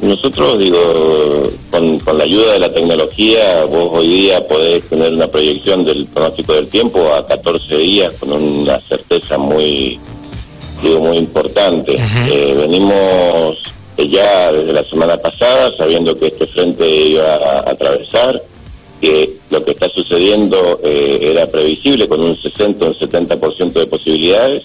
nosotros, digo, con, con, la ayuda de la tecnología, vos hoy día podés tener una proyección del pronóstico del tiempo a 14 días con una certeza muy, digo, muy importante. Eh, venimos ya desde la semana pasada sabiendo que este frente iba a, atravesar, que lo que está sucediendo eh, era previsible con un 60 o un 70% de posibilidades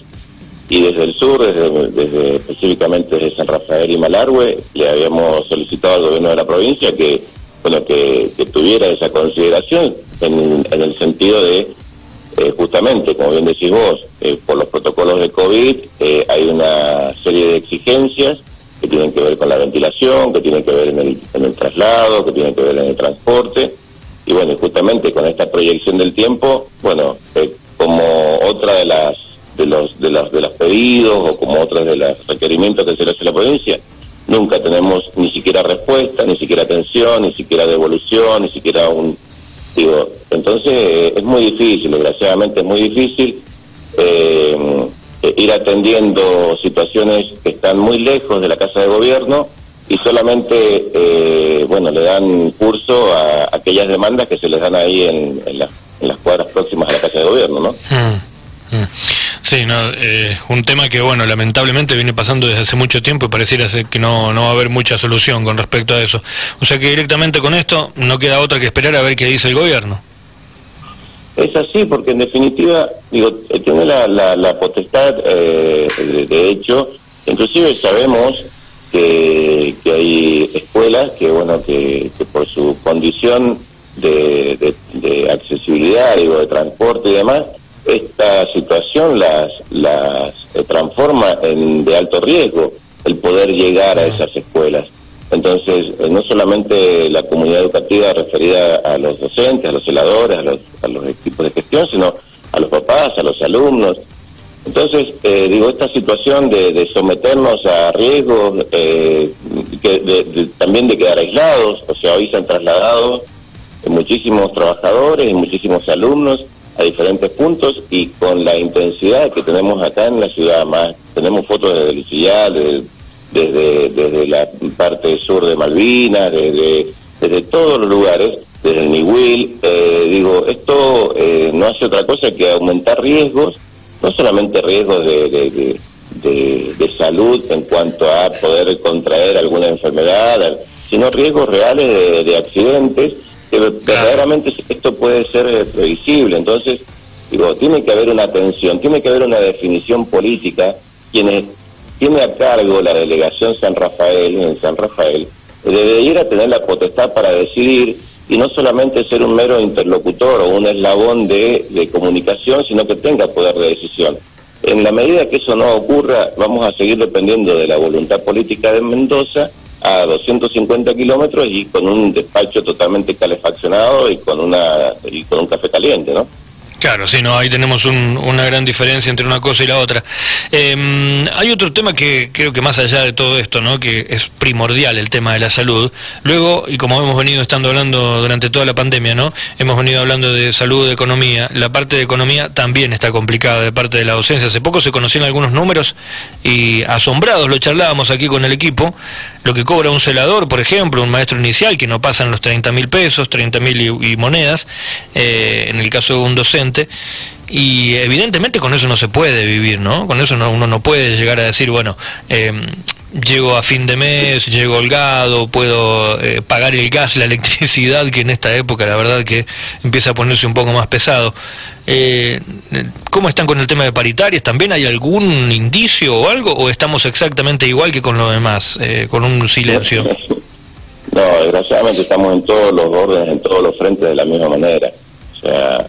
y desde el sur, desde, específicamente desde San Rafael y Malargüe, le habíamos solicitado al gobierno de la provincia que bueno que, tuviera esa consideración en, el sentido de eh, justamente, como bien decís vos, eh, por los protocolos de COVID eh, hay una serie de exigencias que tienen que ver con la ventilación, que tienen que ver en el, en el traslado, que tienen que ver en el transporte. Y bueno, justamente con esta proyección del tiempo, bueno, como otra de las de los de los de los pedidos o como otros de los requerimientos que se le hace a la provincia nunca tenemos ni siquiera respuesta ni siquiera atención ni siquiera devolución ni siquiera un digo entonces eh, es muy difícil desgraciadamente es muy difícil eh, ir atendiendo situaciones que están muy lejos de la casa de gobierno y solamente eh, bueno le dan curso a aquellas demandas que se les dan ahí en, en, las cuadras próximas a la casa de gobierno no mm. Sí, no, eh, un tema que, bueno, lamentablemente viene pasando desde hace mucho tiempo y pareciera ser que no, no va a haber mucha solución con respecto a eso. O sea que directamente con esto no queda otra que esperar a ver qué dice el gobierno. Es así, porque en definitiva, digo, tiene la, la, potestad, eh, de, hecho, inclusive sabemos que, que hay escuelas que, bueno, que, por su condición de, de, de accesibilidad, digo, de transporte y demás, esta situación las, las eh, transforma en de alto riesgo el poder llegar a esas escuelas. Entonces, eh, no solamente la comunidad educativa referida a los docentes, a los celadores, a los, a los equipos de gestión, sino a los papás, a los alumnos. Entonces, eh, digo, esta situación de, someternos a riesgos, que también de quedar aislados, o sea, hoy se han trasladado muchísimos trabajadores y muchísimos alumnos a diferentes puntos y con la intensidad que tenemos acá en la ciudad, más tenemos fotos desde Lucía, desde, desde, la parte sur de Malvinas, desde, desde todos los lugares, desde el Niwil, eh, digo, esto eh, no hace otra cosa que aumentar riesgos, no solamente riesgos de, de, de, salud en cuanto a poder contraer alguna enfermedad, sino riesgos reales de accidentes que verdaderamente esto puede ser eh, previsible. Entonces, digo, tiene que haber una atención, tiene que haber una definición política. Quienes tiene a cargo la delegación San Rafael, en San Rafael, debería tener la potestad para decidir y no solamente ser un mero interlocutor o un eslabón de, de comunicación, sino que tenga poder de decisión. En la medida que eso no ocurra, vamos a seguir dependiendo de la voluntad política de Mendoza a 250 kilómetros y con un despacho totalmente calefaccionado y con una y con un café caliente, ¿no? Claro, sí, no, ahí tenemos una gran diferencia entre una cosa y la otra. Em, hay otro tema que creo que más allá de todo esto, ¿no? que es primordial el tema de la salud. Luego, y como hemos venido estando hablando durante toda la pandemia, ¿no? hemos venido hablando de salud, de economía. La parte de economía también está complicada de parte de la docencia. Hace poco se conocían algunos números y asombrados lo charlábamos aquí con el equipo. Lo que cobra un celador, por ejemplo, un maestro inicial, que no pasan los 30 mil pesos, 30 mil y, monedas, eh, en el caso de un docente, y evidentemente con eso no se puede vivir, ¿no? Con eso uno no puede llegar a decir, bueno, eh, llego a fin de mes, llego holgado, puedo eh, pagar el gas, la electricidad, que en esta época la verdad que empieza a ponerse un poco más pesado. Eh, ¿Cómo están con el tema de paritarias? ¿También hay algún indicio o algo? ¿O estamos exactamente igual que con lo demás, eh, con un silencio? No, desgraciadamente estamos en todos los órdenes, en todos los frentes de la misma manera. O sea,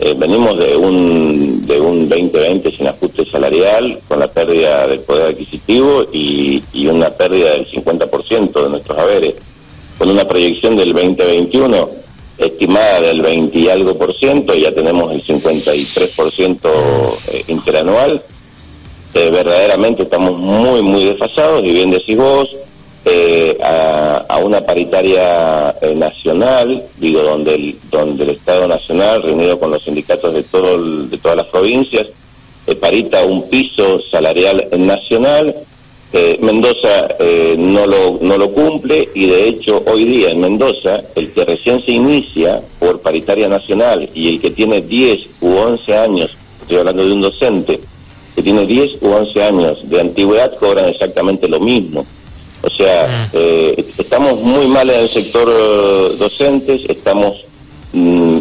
eh, venimos de un, de un 2020 sin ajuste salarial, con la pérdida del poder adquisitivo y, una pérdida del 50% de nuestros haberes, con una proyección del 2021 estimada del 20 y algo por ciento, ya tenemos el 53% eh, interanual. Eh, verdaderamente estamos muy, muy desfasados, y bien decís vos, eh, a, una paritaria eh, nacional, digo, donde el, donde el Estado Nacional, reunido con los sindicatos de, todo de todas las provincias, parita un piso salarial nacional Eh, Mendoza eh, no, lo, no lo cumple y de hecho hoy día en Mendoza el que recién se inicia por paritaria nacional y el que tiene 10 u 11 años, estoy hablando de un docente, que tiene 10 u 11 años de antigüedad cobran exactamente lo mismo. O sea, mm. eh, estamos muy mal en el sector docentes, estamos mm,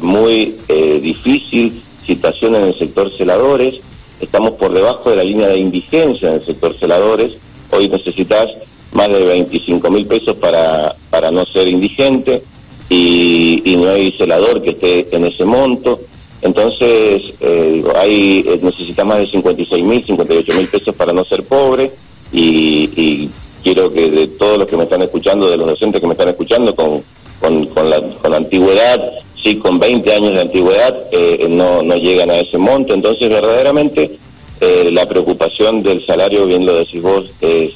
muy difícil situación en el sector celadores, estamos por debajo de la línea de indigencia en el sector celadores, hoy necesitas más de 25 mil pesos para, para no ser indigente y, no hay celador que esté en ese monto. Entonces, eh, hay, eh, necesita más de 56 mil, 58 mil pesos para no ser pobre y, quiero que de todos los que me están escuchando, de los docentes que me están escuchando, con, con, con, la, con antigüedad, sí, con 20 años de antigüedad, eh, no, no llegan a ese monto. Entonces, verdaderamente, eh, la preocupación del salario, bien lo decís vos, es,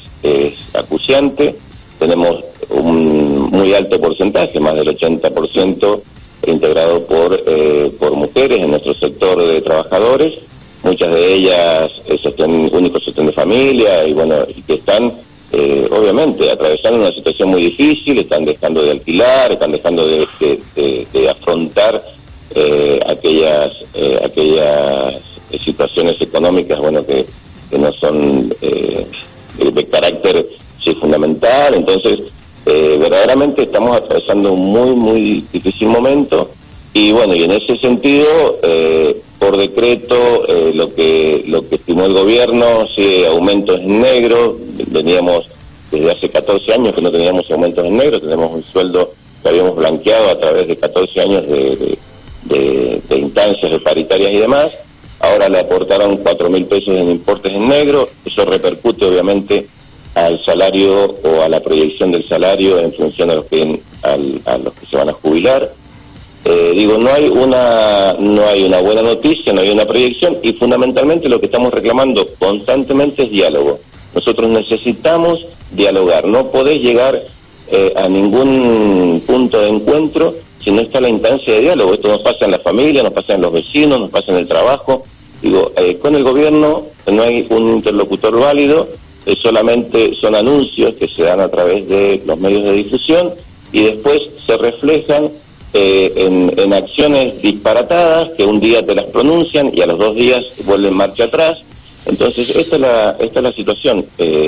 acuciante. Tenemos un muy alto porcentaje, más del 80% integrado por, eh, por mujeres en nuestro sector de trabajadores. Muchas de ellas son únicos sostén de familia y bueno, que están eh, obviamente atravesando una situación muy difícil, están dejando de alquilar, están dejando de, afrontar aquellas, aquellas situaciones económicas, bueno, que, no son eh, de carácter sí, fundamental. Entonces, eh, verdaderamente estamos atravesando un muy, muy difícil momento. Y bueno, y en ese sentido, eh, por decreto, lo que lo que estimó el gobierno, sí, aumentos en negro, veníamos desde hace 14 años que no teníamos aumentos en negro, tenemos un sueldo que habíamos blanqueado a través de 14 años de, instancias de paritarias y demás, ahora le aportaron cuatro mil pesos en importes en negro, eso repercute obviamente al salario o a la proyección del salario en función a los que, a los que se van a jubilar. Eh, digo, no hay una no hay una buena noticia, no hay una proyección y fundamentalmente lo que estamos reclamando constantemente es diálogo. Nosotros necesitamos dialogar, no podés llegar eh, a ningún punto de encuentro si no está la instancia de diálogo. Esto nos pasa en la familia, nos pasa en los vecinos, nos pasa en el trabajo. Digo, eh, con el gobierno no hay un interlocutor válido, eh, solamente son anuncios que se dan a través de los medios de difusión y después se reflejan eh, en, en, acciones disparatadas que un día te las pronuncian y a los dos días vuelven marcha atrás. Entonces, esta es la, esta es la situación.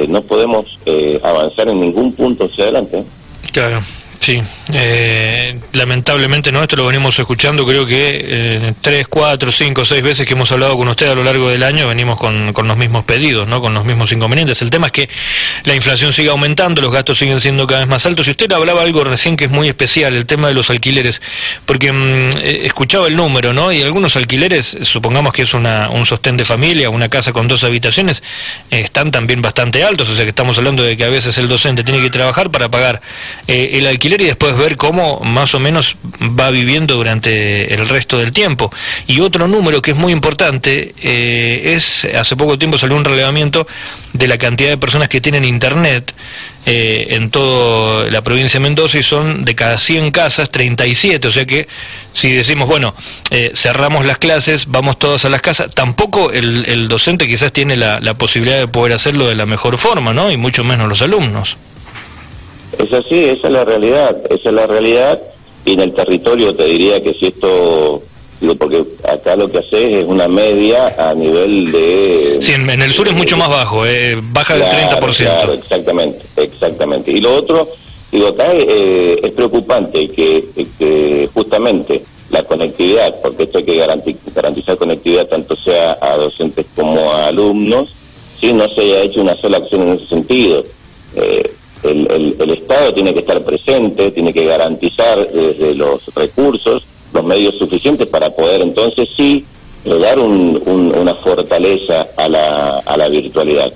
no podemos avanzar en ningún punto hacia adelante. Claro. Sí, eh, lamentablemente no, esto lo venimos escuchando, creo que eh, tres, cuatro, cinco, seis veces que hemos hablado con usted a lo largo del año venimos con, con, los mismos pedidos, ¿no? con los mismos inconvenientes. El tema es que la inflación sigue aumentando, los gastos siguen siendo cada vez más altos. Y usted hablaba algo recién que es muy especial, el tema de los alquileres, porque mm, eh, escuchaba el número, ¿no? Y algunos alquileres, supongamos que es una, un sostén de familia, una casa con dos habitaciones, están también bastante altos, o sea que estamos hablando de que a veces el docente tiene que trabajar para pagar el alquiler y después ver cómo más o menos va viviendo durante el resto del tiempo. Y otro número que es muy importante eh, es, hace poco tiempo salió un relevamiento de la cantidad de personas que tienen internet eh, en toda la provincia de Mendoza y son de cada 100 casas 37, o sea que si decimos, bueno, eh, cerramos las clases, vamos todos a las casas, tampoco el, docente quizás tiene la posibilidad de poder hacerlo de la mejor forma, ¿no? Y mucho menos los alumnos. Es así, esa es la realidad, esa es la realidad. Y en el territorio te diría que si esto, digo, porque acá lo que haces es una media a nivel de... Sí, en, el sur es mucho más bajo, eh, baja del 30%. Claro, exactamente, exactamente. Y lo otro, digo, acá eh, es preocupante que, que justamente la conectividad, porque esto hay que garantizar conectividad tanto sea a docentes como a alumnos, si no se haya hecho una sola acción en ese sentido. Eh, el, Estado tiene que estar presente, tiene que garantizar desde los recursos los medios suficientes para poder entonces sí dar una fortaleza a la, a la virtualidad.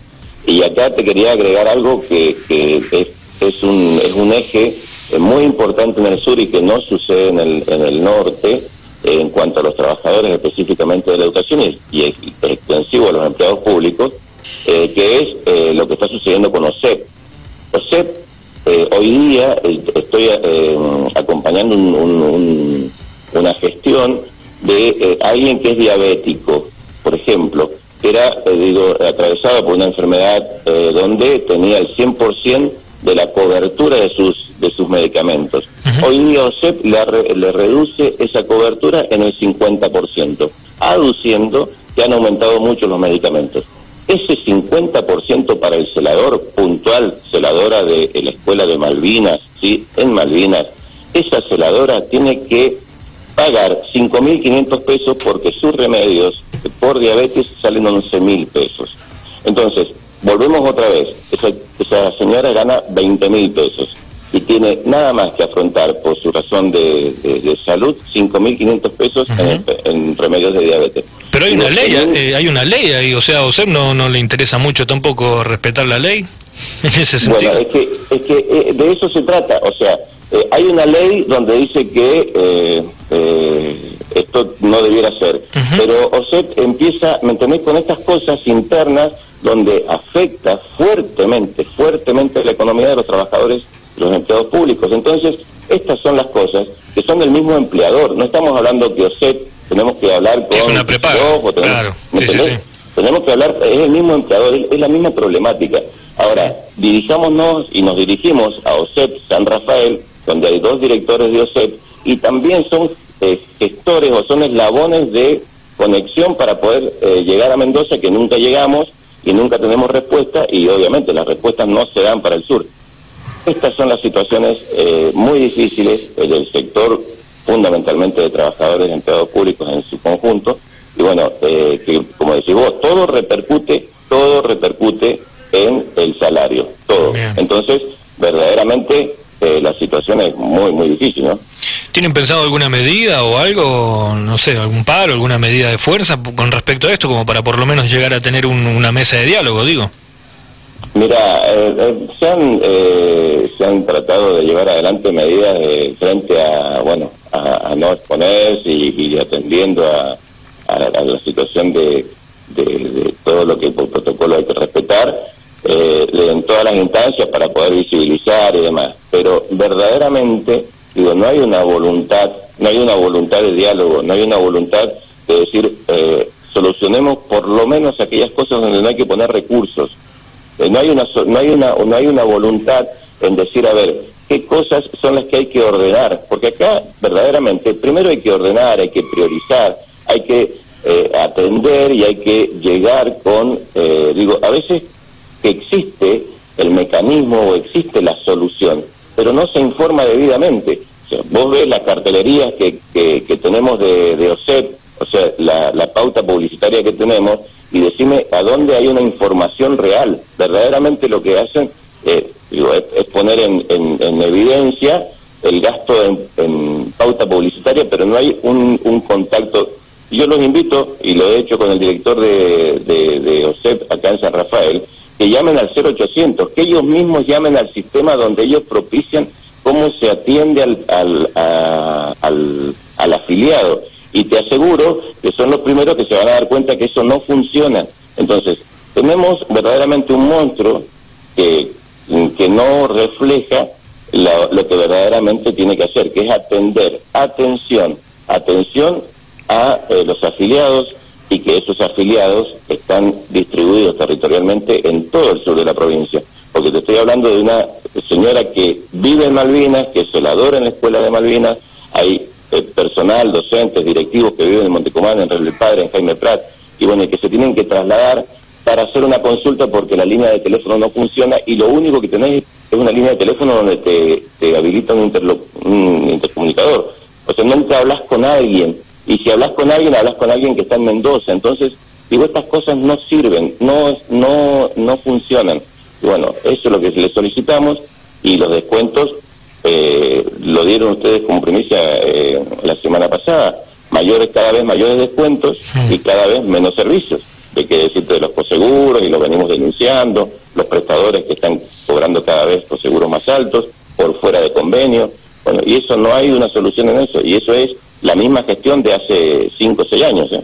Y acá te quería agregar algo que, es, es, un, es un eje muy importante en el sur y que no sucede en el, en el norte en cuanto a los trabajadores específicamente de la educación y, y extensivo a los empleados públicos, eh, que es eh, lo que está sucediendo con OSEP. OSEP, eh, hoy día eh, estoy eh, acompañando una gestión de alguien que es diabético, por ejemplo, que era, eh, digo, atravesado por una enfermedad eh, donde tenía el 100% de la cobertura de sus de sus medicamentos. Hoy día OSEP le, le reduce esa cobertura en el 50%, aduciendo que han aumentado mucho los medicamentos. Ese 50% para el celador puntual, celadora de, la escuela de Malvinas, ¿sí? en Malvinas, esa celadora tiene que pagar 5.500 pesos porque sus remedios por diabetes salen 11.000 pesos. Entonces, volvemos otra vez, esa, esa señora gana 20.000 pesos y tiene nada más que afrontar por su razón de, de, de salud 5.500 pesos en, en, remedios de diabetes. Pero hay una ley, eh, hay una ley ahí, o sea, a usted no, no le interesa mucho tampoco respetar la ley en ese sentido. Bueno, es que, es que eh, de eso se trata, o sea, eh, hay una ley donde dice que eh, eh, esto no debiera ser, uh -huh. pero OSEP empieza, ¿me entendés?, con estas cosas internas donde afecta fuertemente, fuertemente la economía de los trabajadores, los empleados públicos. Entonces, estas son las cosas que son del mismo empleador. No estamos hablando que OSEP tenemos que hablar con... Es una prepaga, tenemos, claro. ¿me Sí, sí, entendés? sí. Tenemos que hablar, es el mismo empleador, es la misma problemática. Ahora, dirijámonos y nos dirigimos a OSEP San Rafael, donde hay dos directores de OSEP, y también son eh, gestores o son eslabones de conexión para poder eh, llegar a Mendoza, que nunca llegamos y nunca tenemos respuesta, y obviamente las respuestas no se dan para el sur. Estas son las situaciones eh, muy difíciles eh, del sector, fundamentalmente de trabajadores y empleados públicos en su conjunto, y bueno, eh, que como decís vos, todo repercute, todo repercute en el salario, todo. Bien. Entonces, verdaderamente eh, la situación es muy, muy difícil, ¿no? ¿Tienen pensado alguna medida o algo, no sé, algún paro, alguna medida de fuerza con respecto a esto, como para por lo menos llegar a tener un, una mesa de diálogo, digo? Mira, eh, eh, se, han, eh, se han tratado de llevar adelante medidas de, frente a, bueno, a, no exponerse y, atendiendo a, a, a, la situación de, de, de, todo lo que por protocolo hay que respetar eh, en todas las instancias para poder visibilizar y demás. Pero verdaderamente, digo, no hay una voluntad, no hay una voluntad de diálogo, no hay una voluntad de decir, eh, solucionemos por lo menos aquellas cosas donde no hay que poner recursos. Eh, no hay una no hay una no hay una voluntad en decir a ver qué cosas son las que hay que ordenar porque acá verdaderamente primero hay que ordenar hay que priorizar hay que eh, atender y hay que llegar con eh, digo a veces que existe el mecanismo o existe la solución pero no se informa debidamente. Vos ves las cartelerías que, que, que tenemos de, de OSEP o sea la, la pauta publicitaria que tenemos y decime a dónde hay una información real. Verdaderamente lo que hacen eh, es, poner en, en, en, evidencia el gasto en, pauta publicitaria, pero no hay un, un, contacto. Yo los invito, y lo he hecho con el director de, de, OSEP acá en San Rafael, que llamen al 0800, que ellos mismos llamen al sistema donde ellos propician cómo se atiende al, al, al afiliado y te aseguro que son los primeros que se van a dar cuenta que eso no funciona. Entonces, tenemos verdaderamente un monstruo que, que no refleja la, lo que verdaderamente tiene que hacer, que es atender, atención, atención a eh, los afiliados y que esos afiliados están distribuidos territorialmente en todo el sur de la provincia. Porque te estoy hablando de una señora que vive en Malvinas, que es celadora en la escuela de Malvinas, hay eh, personal, docentes, directivos que viven en Montecomán, en Rebel Padre, en Jaime Prat, y bueno, que se tienen que trasladar para hacer una consulta porque la línea de teléfono no funciona y lo único que tenés es una línea de teléfono donde te, te habilita un, un, intercomunicador. O sea, nunca hablas con alguien. Y si hablas con alguien, hablas con alguien que está en Mendoza. Entonces, digo, estas cosas no sirven, no, no, no funcionan. Y bueno, eso es lo que le solicitamos y los descuentos eh, lo dieron ustedes como primicia eh, la semana pasada, mayores cada vez mayores descuentos y cada vez menos servicios. Hay que decirte de los coseguros y lo venimos denunciando, los prestadores que están cobrando cada vez coseguros más altos, por fuera de convenio. Bueno, y eso no hay una solución en eso, y eso es la misma gestión de hace cinco o seis años. ¿eh?